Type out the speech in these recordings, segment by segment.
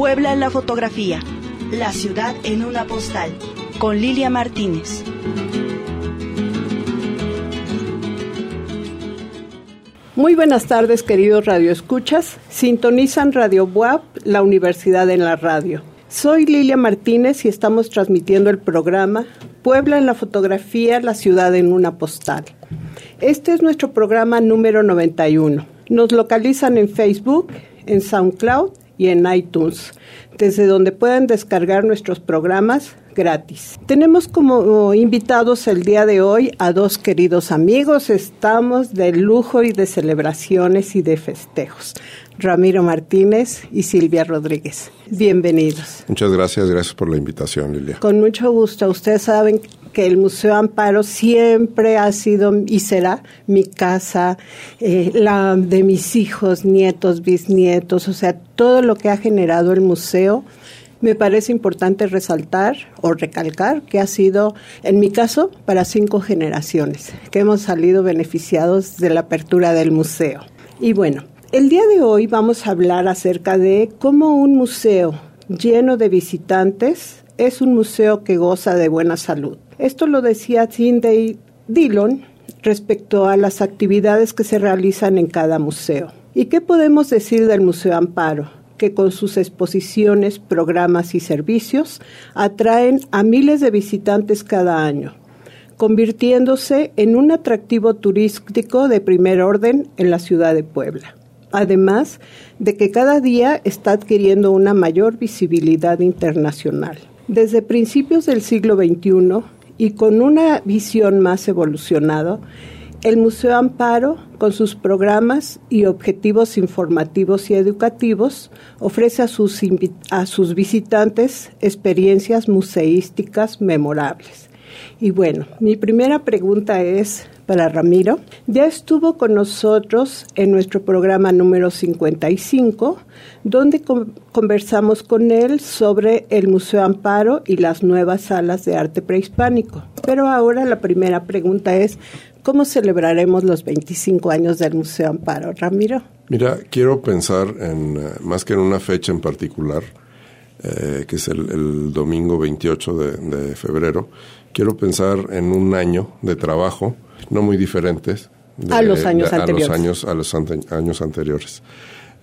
Puebla en la fotografía, la ciudad en una postal, con Lilia Martínez. Muy buenas tardes, queridos radioescuchas. Sintonizan Radio WAP, la Universidad en la Radio. Soy Lilia Martínez y estamos transmitiendo el programa Puebla en la fotografía, la ciudad en una postal. Este es nuestro programa número 91. Nos localizan en Facebook, en SoundCloud y en iTunes, desde donde pueden descargar nuestros programas gratis. Tenemos como invitados el día de hoy a dos queridos amigos. Estamos de lujo y de celebraciones y de festejos. Ramiro Martínez y Silvia Rodríguez. Bienvenidos. Muchas gracias, gracias por la invitación, Lilia. Con mucho gusto. Ustedes saben que el Museo Amparo siempre ha sido y será mi casa, eh, la de mis hijos, nietos, bisnietos, o sea, todo lo que ha generado el museo. Me parece importante resaltar o recalcar que ha sido, en mi caso, para cinco generaciones, que hemos salido beneficiados de la apertura del museo. Y bueno, el día de hoy vamos a hablar acerca de cómo un museo lleno de visitantes es un museo que goza de buena salud. Esto lo decía Cindy Dillon respecto a las actividades que se realizan en cada museo. ¿Y qué podemos decir del Museo Amparo? que con sus exposiciones, programas y servicios atraen a miles de visitantes cada año, convirtiéndose en un atractivo turístico de primer orden en la ciudad de Puebla. Además de que cada día está adquiriendo una mayor visibilidad internacional. Desde principios del siglo XXI y con una visión más evolucionada, el Museo Amparo, con sus programas y objetivos informativos y educativos, ofrece a sus, a sus visitantes experiencias museísticas memorables. Y bueno, mi primera pregunta es para Ramiro. Ya estuvo con nosotros en nuestro programa número 55, donde conversamos con él sobre el Museo Amparo y las nuevas salas de arte prehispánico. Pero ahora la primera pregunta es, ¿Cómo celebraremos los 25 años del Museo Amparo, Ramiro? Mira, quiero pensar en, eh, más que en una fecha en particular, eh, que es el, domingo 28 de, febrero, quiero pensar en un año de trabajo, no muy diferentes. a los años anteriores. A los años, a los años anteriores.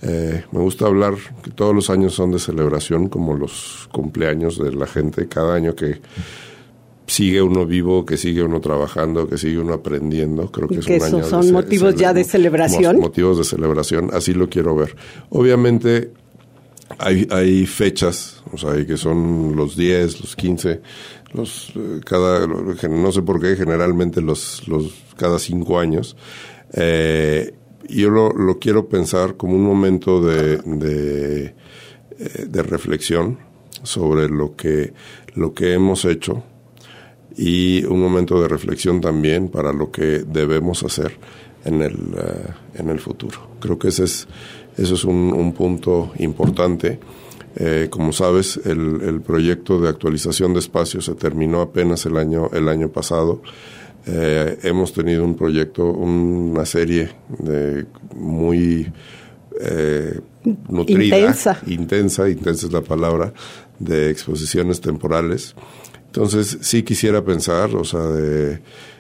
Eh, me gusta hablar que todos los años son de celebración, como los cumpleaños de la gente. Cada año que sigue uno vivo, que sigue uno trabajando, que sigue uno aprendiendo. Creo que, es un año son motivos ya de celebración. Motivos de celebración, así lo quiero ver. Obviamente hay, hay fechas, o sea, que son los 10, los 15, los eh, cada no sé por qué generalmente los los cada cinco años. Eh, yo lo, lo quiero pensar como un momento de, de, eh, de reflexión sobre lo que lo que hemos hecho y un momento de reflexión también para lo que debemos hacer en el, en el futuro. Creo que ese es, eso es un, un punto importante. Eh, como sabes, el, el, proyecto de actualización de espacios se terminó apenas el año, el año pasado. Eh, hemos tenido un proyecto, una serie de muy nutrida, intensa. intensa, intensa es la palabra, de exposiciones temporales entonces, sí quisiera pensar, o sea, de,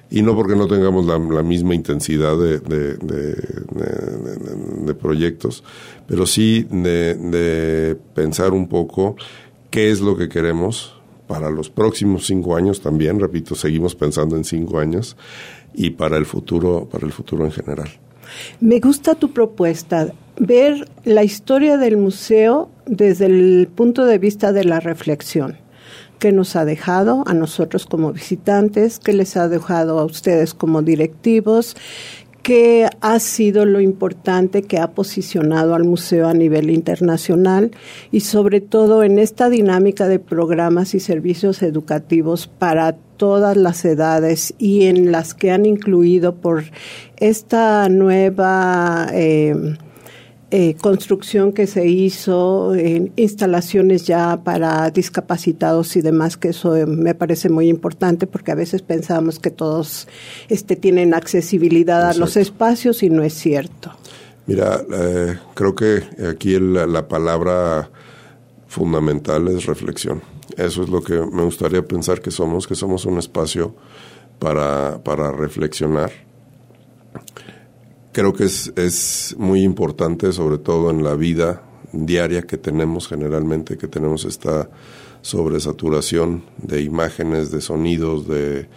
y no porque no tengamos la, misma intensidad de, de, proyectos, pero sí de, pensar un poco qué es lo que queremos para los próximos cinco años también, repito, seguimos pensando en cinco años, y para el futuro, para el futuro en general. Me gusta tu propuesta, ver la historia del museo desde el punto de vista de la reflexión que nos ha dejado a nosotros como visitantes, que les ha dejado a ustedes como directivos, que ha sido lo importante que ha posicionado al museo a nivel internacional y sobre todo en esta dinámica de programas y servicios educativos para todas las edades y en las que han incluido por esta nueva eh, eh, construcción que se hizo, en instalaciones ya para discapacitados y demás, que eso eh, me parece muy importante porque a veces pensamos que todos este, tienen accesibilidad a los espacios y no es cierto. Mira, eh, creo que aquí la, palabra fundamental es reflexión. Eso es lo que me gustaría pensar que somos, que somos un espacio para, para reflexionar. Creo que es, es muy importante, sobre todo en la vida diaria que tenemos generalmente, que tenemos esta sobresaturación de imágenes, de sonidos, de,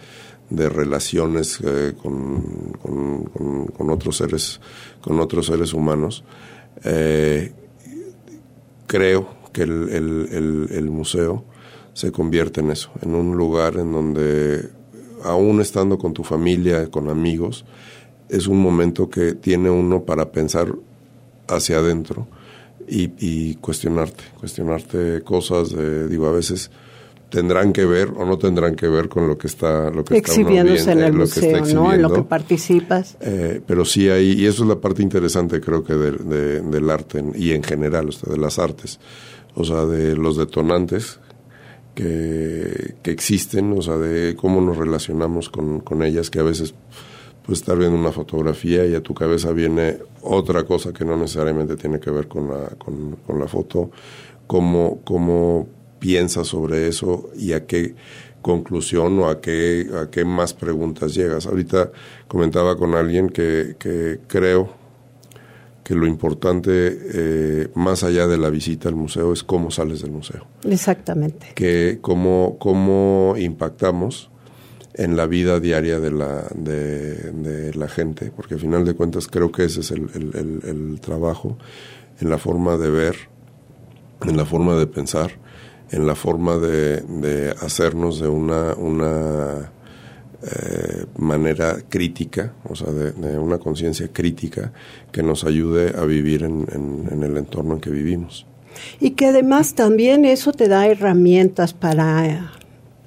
de relaciones eh, con, con, otros seres, con otros seres humanos. Eh, creo que el, el, el, museo se convierte en eso, en un lugar en donde, aún estando con tu familia, con amigos, es un momento que tiene uno para pensar hacia adentro y, y cuestionarte, cuestionarte cosas, de, digo, a veces tendrán que ver o no tendrán que ver con lo que está lo que exhibiéndose en el museo, ¿no? En lo que participas. Eh, pero sí hay y eso es la parte interesante creo que del arte y en general, o sea, de las artes, o sea, de los detonantes que, que existen, o sea, de cómo nos relacionamos con, con ellas, que a veces pues estar viendo una fotografía y a tu cabeza viene otra cosa que no necesariamente tiene que ver con la, con, con la foto, cómo, cómo piensas sobre eso y a qué conclusión o a qué, a qué más preguntas llegas. Ahorita comentaba con alguien que, que creo que lo importante, eh, más allá de la visita al museo, es cómo sales del museo. Exactamente. Que cómo, cómo impactamos en la vida diaria de la, de, la gente, porque al final de cuentas creo que ese es el, el, el trabajo, en la forma de ver, en la forma de pensar en la forma de, de hacernos de una, una eh, manera crítica, o sea, de, una conciencia crítica que nos ayude a vivir en, en el entorno en que vivimos. Y que además también eso te da herramientas para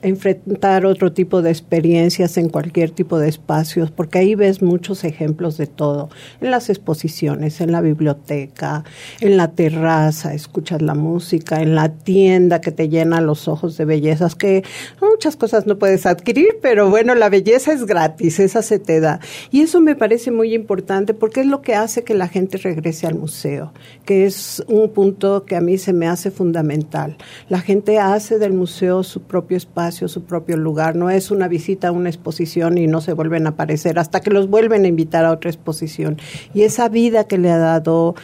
enfrentar otro tipo de experiencias en cualquier tipo de espacios, porque ahí ves muchos ejemplos de todo, en las exposiciones, en la biblioteca, en la terraza, escuchas la música, en la tienda que te llena los ojos de bellezas, que muchas cosas no puedes adquirir, pero bueno, la belleza es gratis, esa se te da. Y eso me parece muy importante porque es lo que hace que la gente regrese al museo, que es un punto que a mí se me hace fundamental. La gente hace del museo su propio espacio, su propio lugar. No es una visita a una exposición y no se vuelven a aparecer hasta que los vuelven a invitar a otra exposición. Y esa vida que le ha dado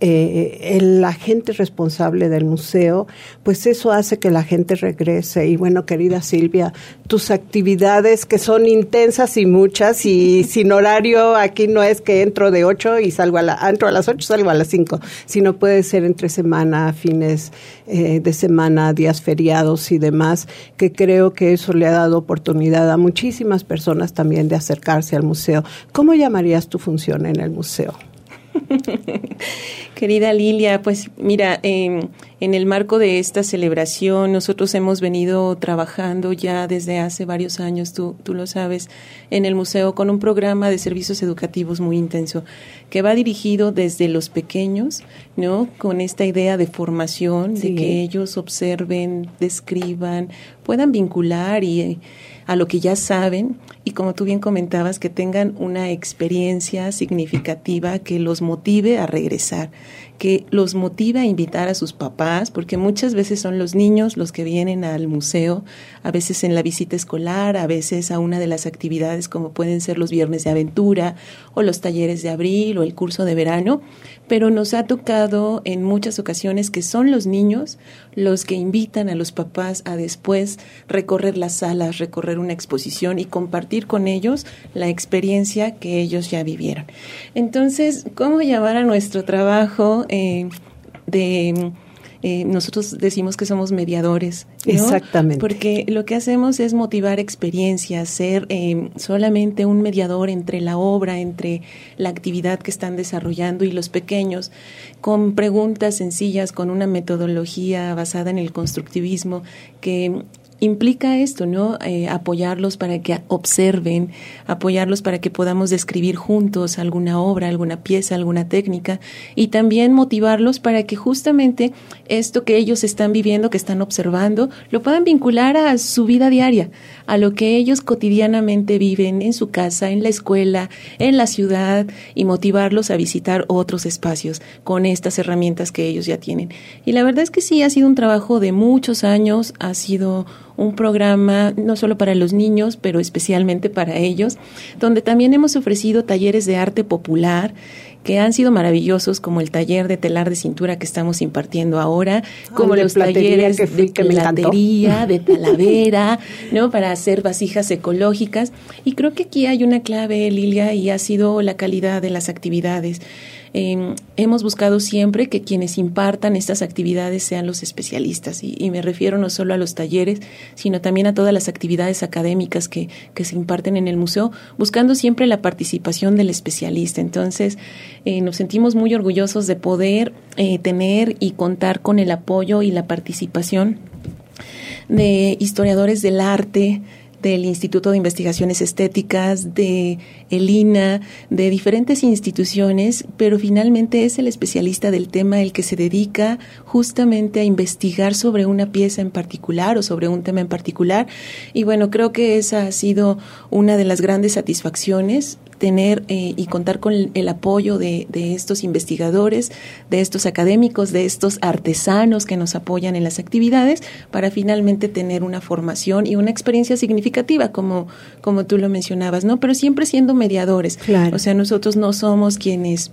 eh, el agente responsable del museo, pues eso hace que la gente regrese. Y bueno, querida Silvia, tus actividades que son intensas y muchas y sin horario, aquí no es que entro de 8 y salgo a, la, entro a las 8 salgo a las 5, sino puede ser entre semana, fines eh, de semana, días feriados y demás, que creo que eso le ha dado oportunidad a muchísimas personas también de acercarse al museo. ¿Cómo llamarías tu función en el museo? Querida Lilia, pues mira, en el marco de esta celebración nosotros hemos venido trabajando ya desde hace varios años, tú, tú lo sabes, en el museo con un programa de servicios educativos muy intenso que va dirigido desde los pequeños, ¿no? Con esta idea de formación, de que ellos observen, describan, puedan vincular y a lo que ya saben y como tú bien comentabas, que tengan una experiencia significativa que los motive a regresar que los motiva a invitar a sus papás, porque muchas veces son los niños los que vienen al museo, a veces en la visita escolar, a veces a una de las actividades como pueden ser los viernes de aventura o los talleres de abril o el curso de verano, pero nos ha tocado en muchas ocasiones que son los niños los que invitan a los papás a después recorrer las salas, recorrer una exposición y compartir con ellos la experiencia que ellos ya vivieron. Entonces, ¿cómo llamar a nuestro trabajo eh, de... Eh, nosotros decimos que somos mediadores. Exactamente. Porque lo que hacemos es motivar experiencias, ser eh, solamente un mediador entre la obra, entre la actividad que están desarrollando y los pequeños, con preguntas sencillas, con una metodología basada en el constructivismo que implica esto, ¿no? Eh, apoyarlos para que observen, apoyarlos para que podamos describir juntos alguna obra, alguna pieza, alguna técnica y también motivarlos para que justamente esto que ellos están viviendo, que están observando, lo puedan vincular a su vida diaria, a lo que ellos cotidianamente viven en su casa, en la escuela, en la ciudad y motivarlos a visitar otros espacios con estas herramientas que ellos ya tienen. Y la verdad es que sí, ha sido un trabajo de muchos años, ha sido un programa no solo para los niños, pero especialmente para ellos, donde también hemos ofrecido talleres de arte popular que han sido maravillosos, como el taller de telar de cintura que estamos impartiendo ahora, como los talleres de platería, de talavera, ¿no? Para hacer vasijas ecológicas. Y creo que aquí hay una clave, Lilia, y ha sido la calidad de las actividades. Em, hemos buscado siempre que quienes impartan estas actividades sean los especialistas y, me refiero no solo a los talleres, sino también a todas las actividades académicas que, que se imparten en el museo, buscando siempre la participación del especialista. Entonces, eh, nos sentimos muy orgullosos de poder eh, tener y contar con el apoyo y la participación de historiadores del arte, del Instituto de Investigaciones Estéticas, de ELINA, de diferentes instituciones, pero finalmente es el especialista del tema el que se dedica justamente a investigar sobre una pieza en particular o sobre un tema en particular. Y bueno, creo que esa ha sido una de las grandes satisfacciones tener eh, y contar con el, apoyo de, de, estos investigadores, de estos académicos, de estos artesanos que nos apoyan en las actividades para finalmente tener una formación y una experiencia significativa, como, como tú lo mencionabas, ¿no? Pero siempre siendo mediadores. O sea, nosotros no somos quienes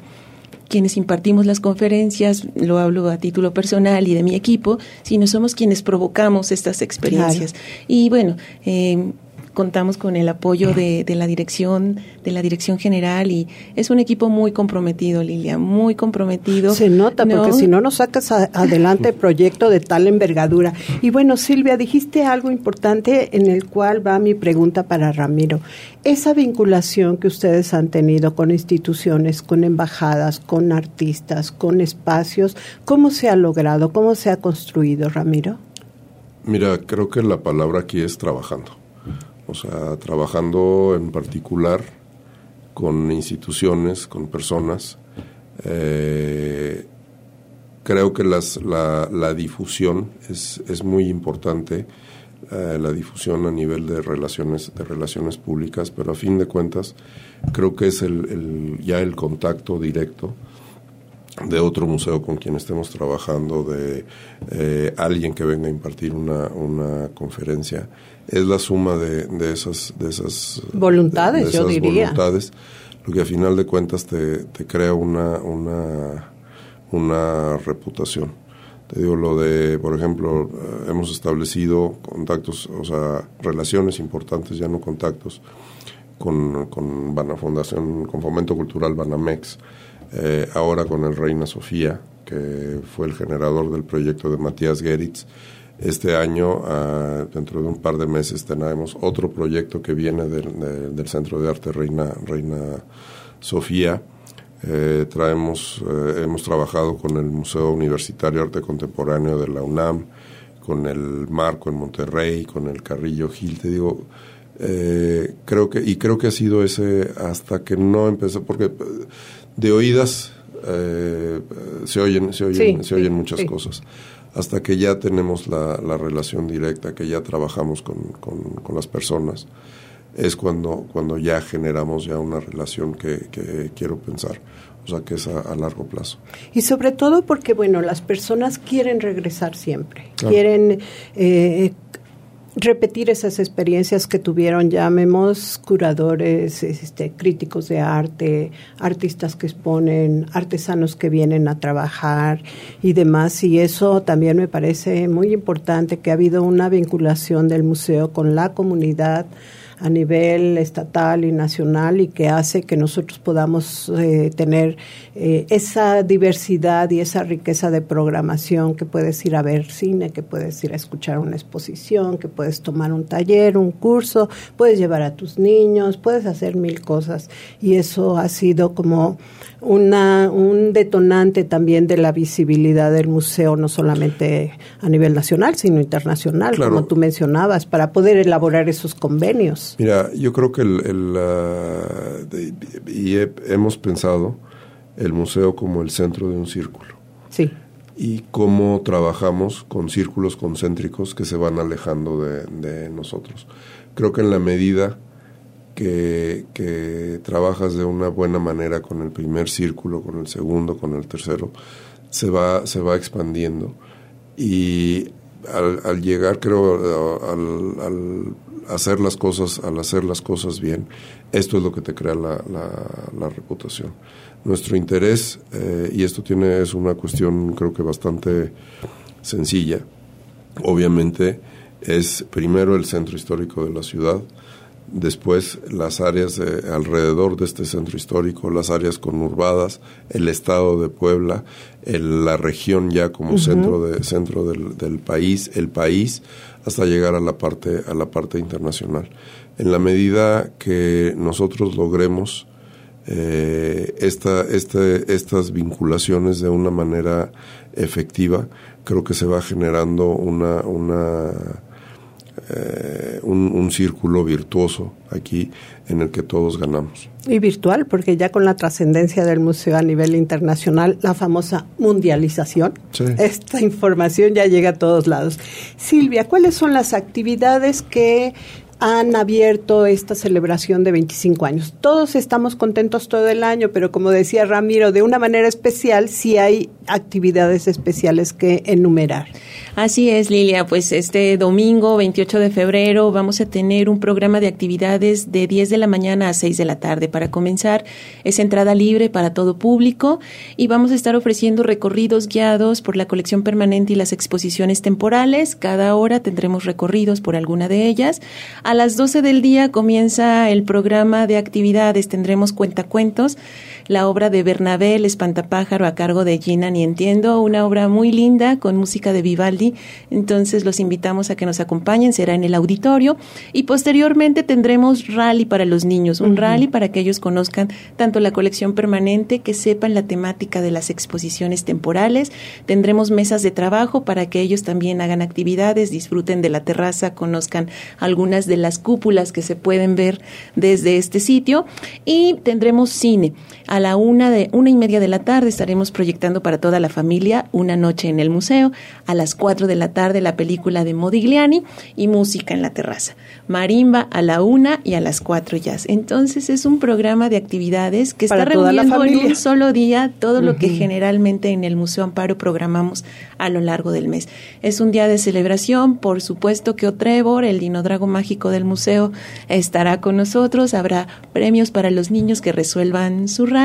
quienes impartimos las conferencias, lo hablo a título personal y de mi equipo, sino somos quienes provocamos estas experiencias. Y bueno, eh, contamos con el apoyo de, de, la dirección, de la dirección general y es un equipo muy comprometido, Lilia, muy comprometido. Se nota, porque si no nos sacas adelante el proyecto de tal envergadura. Y bueno, Silvia, dijiste algo importante en el cual va mi pregunta para Ramiro. Esa vinculación que ustedes han tenido con instituciones, con embajadas, con artistas, con espacios, ¿cómo se ha logrado? ¿Cómo se ha construido, Ramiro? Mira, creo que la palabra aquí es trabajando o sea, trabajando en particular con instituciones, con personas. Eh, creo que las, la, la, difusión es, es muy importante, eh, la difusión a nivel de relaciones, de relaciones públicas, pero a fin de cuentas creo que es el, el, ya el contacto directo de otro museo con quien estemos trabajando, de eh, alguien que venga a impartir una, una conferencia, es la suma de, de esas, de esas voluntades, yo diría. Voluntades, lo que a final de cuentas te, te crea una, una, una reputación. Te digo lo de, por ejemplo, eh, hemos establecido contactos, o sea, relaciones importantes, ya no contactos, con, con Bana Fundación, con Fomento Cultural Banamex, eh, ahora con el Reina Sofía, que fue el generador del proyecto de Matías Geritz. Este año, ah, dentro de un par de meses, tenemos otro proyecto que viene del, del Centro de Arte Reina, Reina Sofía. Eh, traemos, eh, hemos trabajado con el Museo Universitario Arte Contemporáneo de la UNAM, con el Marco en Monterrey, con el Carrillo Gil. Te digo, creo que, y creo que ha sido ese hasta que no empezó, porque de oídas eh, se oyen, se oyen, se oyen muchas cosas. Hasta que ya tenemos la, la relación directa, que ya trabajamos con, con, las personas, es cuando, cuando ya generamos ya una relación que, que quiero pensar. O sea, que es a, largo plazo. Y sobre todo porque, bueno, las personas quieren regresar siempre. Quieren eh, repetir esas experiencias que tuvieron, llamemos curadores, este, críticos de arte, artistas que exponen, artesanos que vienen a trabajar y demás. Y eso también me parece muy importante, que ha habido una vinculación del museo con la comunidad a nivel estatal y nacional y que hace que nosotros podamos eh, tener eh, esa diversidad y esa riqueza de programación que puedes ir a ver cine, que puedes ir a escuchar una exposición, que puedes tomar un taller, un curso, puedes llevar a tus niños, puedes hacer mil cosas. Y eso ha sido como una, un detonante también de la visibilidad del museo, no solamente a nivel nacional, sino internacional, como tú mencionabas, para poder elaborar esos convenios. Mira, yo creo que el, y hemos pensado el museo como el centro de un círculo. Sí. Y cómo trabajamos con círculos concéntricos que se van alejando de, de nosotros. Creo que en la medida que, trabajas de una buena manera con el primer círculo, con el segundo, con el tercero, se va, se va expandiendo. Y al, llegar, creo, al, hacer las cosas, al hacer las cosas bien, esto es lo que te crea la, la, reputación. Nuestro interés, eh, y esto tiene, es una cuestión creo que bastante sencilla, obviamente es primero el centro histórico de la ciudad, después las áreas alrededor de este centro histórico, las áreas conurbadas, el estado de Puebla, la región ya como centro de centro del, país, el país, hasta llegar a la parte a la parte internacional. En la medida que nosotros logremos eh, esta, este, estas vinculaciones de una manera efectiva, creo que se va generando una, una eh, un, círculo virtuoso aquí en el que todos ganamos. Y virtual, porque ya con la trascendencia del museo a nivel internacional, la famosa mundialización, esta información ya llega a todos lados. Silvia, ¿cuáles son las actividades que han abierto esta celebración de 25 años. Todos estamos contentos todo el año, pero como decía Ramiro, de una manera especial sí hay actividades especiales que enumerar. Así es, Lilia. Pues este domingo 28 de febrero vamos a tener un programa de actividades de 10 de la mañana a 6 de la tarde. Para comenzar, es entrada libre para todo público y vamos a estar ofreciendo recorridos guiados por la colección permanente y las exposiciones temporales. Cada hora tendremos recorridos por alguna de ellas. A las 12 del día comienza el programa de actividades. Tendremos cuentacuentos la obra de Bernabé, El Espantapájaro, a cargo de Gina Ni Entiendo, una obra muy linda con música de Vivaldi. Entonces los invitamos a que nos acompañen, será en el auditorio. Y posteriormente tendremos rally para los niños, un rally para que ellos conozcan tanto la colección permanente, que sepan la temática de las exposiciones temporales. Tendremos mesas de trabajo para que ellos también hagan actividades, disfruten de la terraza, conozcan algunas de las cúpulas que se pueden ver desde este sitio. Y tendremos cine. A la una de una y media de la tarde estaremos proyectando para toda la familia Una noche en el museo. A las cuatro de la tarde la película de Modigliani y música en la terraza. Marimba a la una y a las cuatro ya. Entonces es un programa de actividades que está reuniendo en un solo día todo lo que generalmente en el Museo Amparo programamos a lo largo del mes. Es un día de celebración, por supuesto que Otrevor, el dinodrago mágico del museo, estará con nosotros. Habrá premios para los niños que resuelvan su radio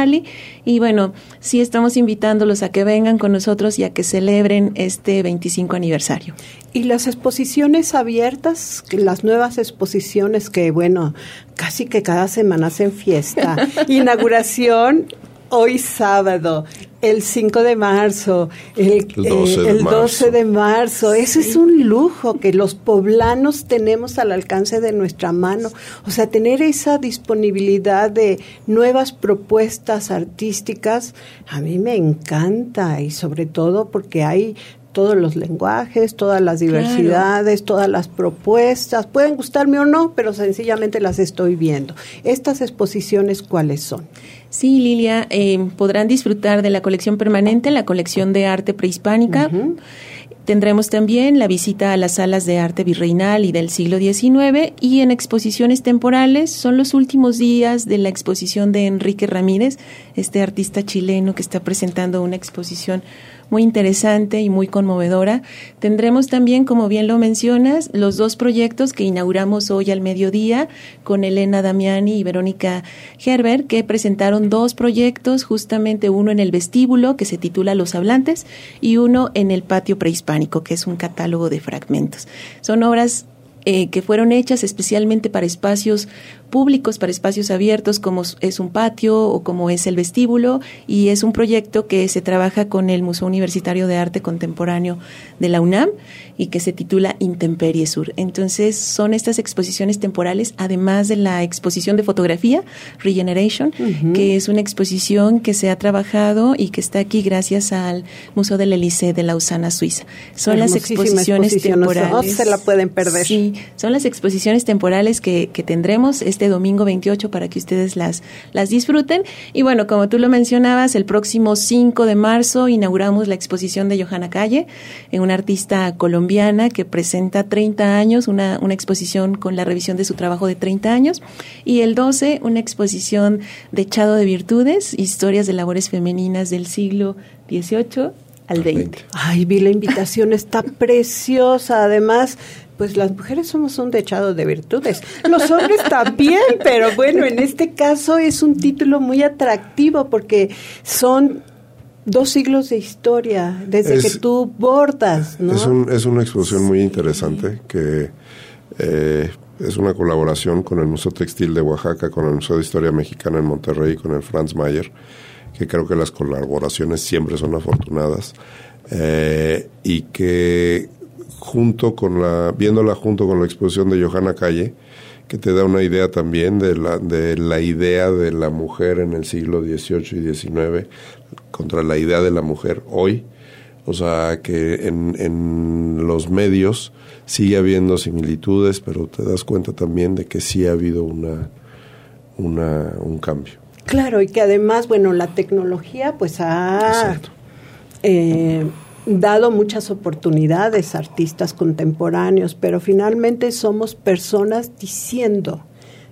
y bueno, sí estamos invitándolos a que vengan con nosotros y a que celebren este 25 aniversario. Y las exposiciones abiertas, las nuevas exposiciones que, bueno, casi que cada semana hacen fiesta. Inauguración hoy sábado, el 5 de marzo, el, 12 de, marzo. de marzo. Eso es un lujo que los poblanos tenemos al alcance de nuestra mano. O sea, tener esa disponibilidad de nuevas propuestas artísticas, a mí me encanta y sobre todo porque hay todos los lenguajes, todas las diversidades, todas las propuestas. Pueden gustarme o no, pero sencillamente las estoy viendo. ¿Estas exposiciones cuáles son? Sí, Lilia, eh, podrán disfrutar de la colección permanente, la colección de arte prehispánica. Tendremos también la visita a las salas de arte virreinal y del siglo XIX y en exposiciones temporales son los últimos días de la exposición de Enrique Ramírez, este artista chileno que está presentando una exposición muy interesante y muy conmovedora. Tendremos también, como bien lo mencionas, los dos proyectos que inauguramos hoy al mediodía con Elena Damiani y Verónica Gerber, que presentaron dos proyectos, justamente uno en el vestíbulo, que se titula Los Hablantes, y uno en el patio prehispánico, que es un catálogo de fragmentos. Son obras eh, que fueron hechas especialmente para espacios públicos, para espacios abiertos, como es un patio o como es el vestíbulo, y es un proyecto que se trabaja con el Museo Universitario de Arte Contemporáneo de la UNAM y que se titula Intemperie Sur. Entonces, son estas exposiciones temporales, además de la exposición de fotografía, Regeneration, que es una exposición que se ha trabajado y que está aquí gracias al Museo del Elysée de Lausana, Suiza. Son las exposiciones temporales. No se la pueden perder. Sí, son las exposiciones temporales que, que tendremos este domingo 28 para que ustedes las, las disfruten. Y bueno, como tú lo mencionabas, el próximo 5 de marzo inauguramos la exposición de Johanna Calle, una artista colombiana que presenta 30 años, una, una exposición con la revisión de su trabajo de 30 años. Y el 12, una exposición de Echado de Virtudes, historias de labores femeninas del siglo XVIII al XX. Ay, vi la invitación, está preciosa. Además, pues las mujeres somos un dechado de virtudes. Los hombres también, pero bueno, en este caso es un título muy atractivo porque son dos siglos de historia, desde que tú bordas, ¿no? Es, un, es una exposición muy interesante que eh, es una colaboración con el Museo Textil de Oaxaca, con el Museo de Historia Mexicana en Monterrey, con el Franz Mayer, que creo que las colaboraciones siempre son afortunadas eh, y que junto con la, viéndola junto con la exposición de Johanna Calle, que te da una idea también de la, de la idea de la mujer en el siglo XVIII y XIX contra la idea de la mujer hoy. O sea, que en, en los medios sigue habiendo similitudes, pero te das cuenta también de que sí ha habido una, una un cambio. Claro, y que además, bueno, la tecnología pues ha eh, dado muchas oportunidades a artistas contemporáneos, pero finalmente somos personas diciendo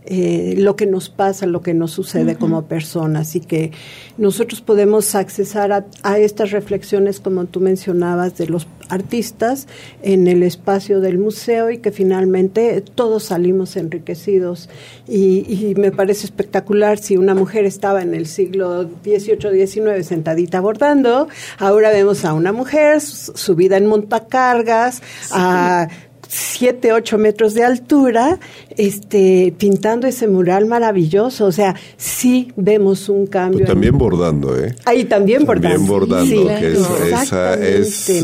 eh, lo que nos pasa, lo que nos sucede como personas y que nosotros podemos accesar a, estas reflexiones, como tú mencionabas, de los artistas en el espacio del museo y que finalmente todos salimos enriquecidos. Y, me parece espectacular si una mujer estaba en el siglo XVIII, XIX sentadita bordando, ahora vemos a una mujer subida en montacargas, a 7, 8 metros de altura, este, pintando ese mural maravilloso. O sea, sí vemos un cambio. Pues también bordando, ¿eh? Ahí también bordando. También bordando, que es, esa es,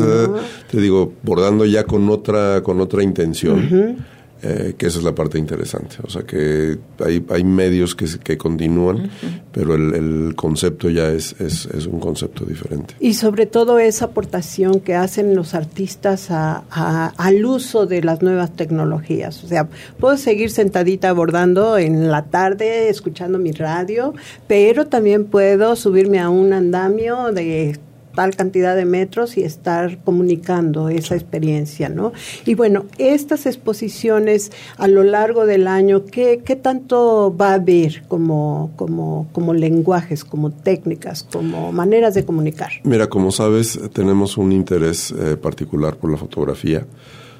te digo, bordando ya con otra, con otra intención. Eh, que esa es la parte interesante. O sea que hay, hay medios que, que continúan, pero el, concepto ya es, es, es, un concepto diferente. Y sobre todo esa aportación que hacen los artistas a, al uso de las nuevas tecnologías. O sea, puedo seguir sentadita abordando en la tarde, escuchando mi radio, pero también puedo subirme a un andamio de tal cantidad de metros y estar comunicando esa experiencia, ¿no? Y bueno, estas exposiciones a lo largo del año, ¿qué, qué tanto va a haber como, como, como lenguajes, como técnicas, como maneras de comunicar? Mira, como sabes, tenemos un interés eh, particular por la fotografía.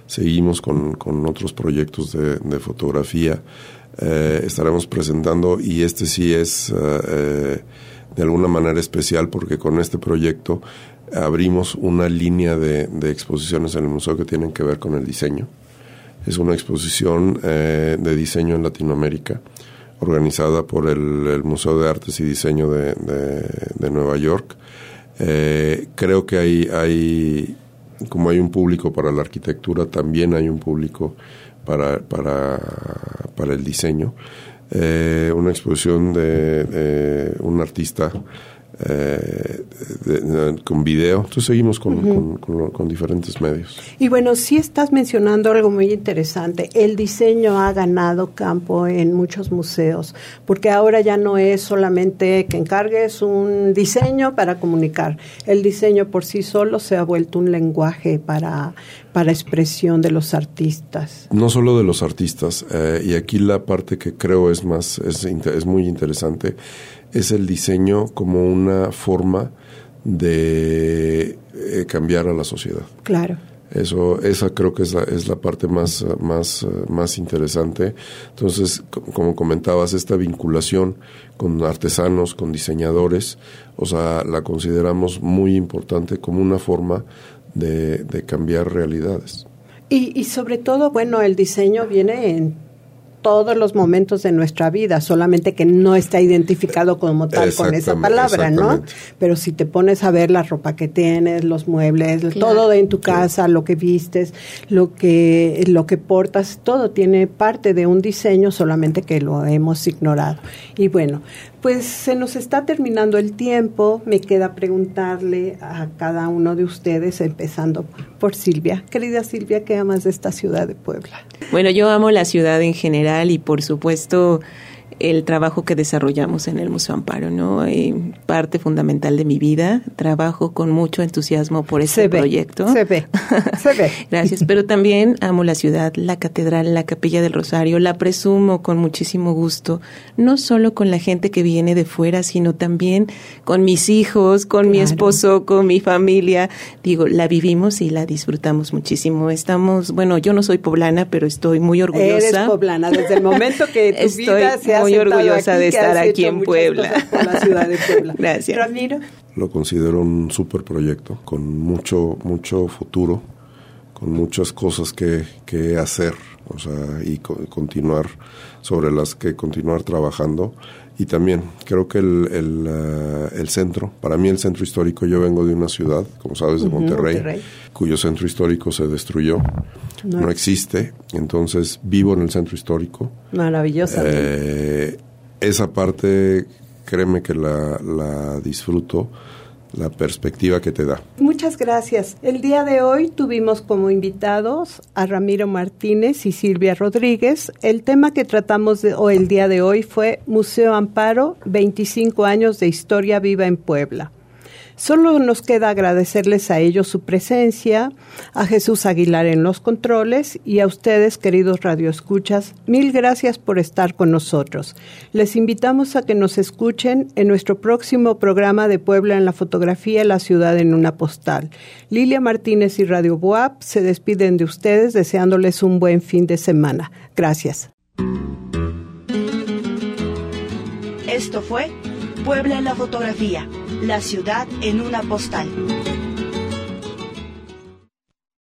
Seguimos con, con otros proyectos de, fotografía. Eh, estaremos presentando y este sí es... Eh, de alguna manera especial porque con este proyecto abrimos una línea de, exposiciones en el museo que tienen que ver con el diseño. Es una exposición eh, de diseño en Latinoamérica organizada por el, Museo de Artes y Diseño de, Nueva York. Eh, creo que hay, hay, como hay un público para la arquitectura, también hay un público para, para, para el diseño eh, una exposición de, un artista eh, con video. Entonces seguimos con, con, diferentes medios. Y bueno, sí estás mencionando algo muy interesante. El diseño ha ganado campo en muchos museos, porque ahora ya no es solamente que encargues un diseño para comunicar. El diseño por sí solo se ha vuelto un lenguaje para, para expresión de los artistas. No solo de los artistas, eh, y aquí la parte que creo es más, es, es muy interesante, es el diseño como una forma de eh, cambiar a la sociedad. Claro. Eso, esa creo que es la, es la parte más, más, más interesante. Entonces, como comentabas, esta vinculación con artesanos, con diseñadores, o sea, la consideramos muy importante como una forma de, cambiar realidades. Y, y sobre todo, bueno, el diseño viene en todos los momentos de nuestra vida, solamente que no está identificado como tal con esa palabra, ¿no? Pero si te pones a ver la ropa que tienes, los muebles, todo en tu casa, lo que vistes, lo que lo que portas, todo tiene parte de un diseño, solamente que lo hemos ignorado. Y bueno, pues se nos está terminando el tiempo. Me queda preguntarle a cada uno de ustedes, empezando por Silvia. Querida Silvia, ¿qué amas de esta ciudad de Puebla? Bueno, yo amo la ciudad en general y por supuesto el trabajo que desarrollamos en el Museo Amparo, ¿no? Eh, parte fundamental de mi vida. Trabajo con mucho entusiasmo por este proyecto. Se ve, se ve. Gracias. Pero también amo la ciudad, la catedral, la capilla del Rosario. La presumo con muchísimo gusto, no solo con la gente que viene de fuera, sino también con mis hijos, con mi esposo, con mi familia. Digo, la vivimos y la disfrutamos muchísimo. Estamos, bueno, yo no soy poblana, pero estoy muy orgullosa. Eres poblana desde el momento que tu estoy vida se muy orgullosa de estar aquí en Puebla. la ciudad de Puebla. Gracias. Ramiro. Lo considero un super proyecto con mucho, mucho futuro, con muchas cosas que, que hacer, o sea, y continuar sobre las que continuar trabajando. Y también creo que el, el, uh, el, centro, para mí el centro histórico, yo vengo de una ciudad, como sabes, de Monterrey, Monterrey. cuyo centro histórico se destruyó, no, no, existe, entonces vivo en el centro histórico. Maravillosa. Eh, esa parte, créeme que la, la disfruto la perspectiva que te da. Muchas gracias. El día de hoy tuvimos como invitados a Ramiro Martínez y Silvia Rodríguez. El tema que tratamos de, o el día de hoy fue Museo Amparo, 25 años de historia viva en Puebla. Solo nos queda agradecerles a ellos su presencia, a Jesús Aguilar en los controles y a ustedes, queridos radioescuchas, mil gracias por estar con nosotros. Les invitamos a que nos escuchen en nuestro próximo programa de Puebla en la fotografía, la ciudad en una postal. Lilia Martínez y Radio Boab se despiden de ustedes deseándoles un buen fin de semana. Gracias. Esto fue Puebla en la fotografía, la ciudad en una postal.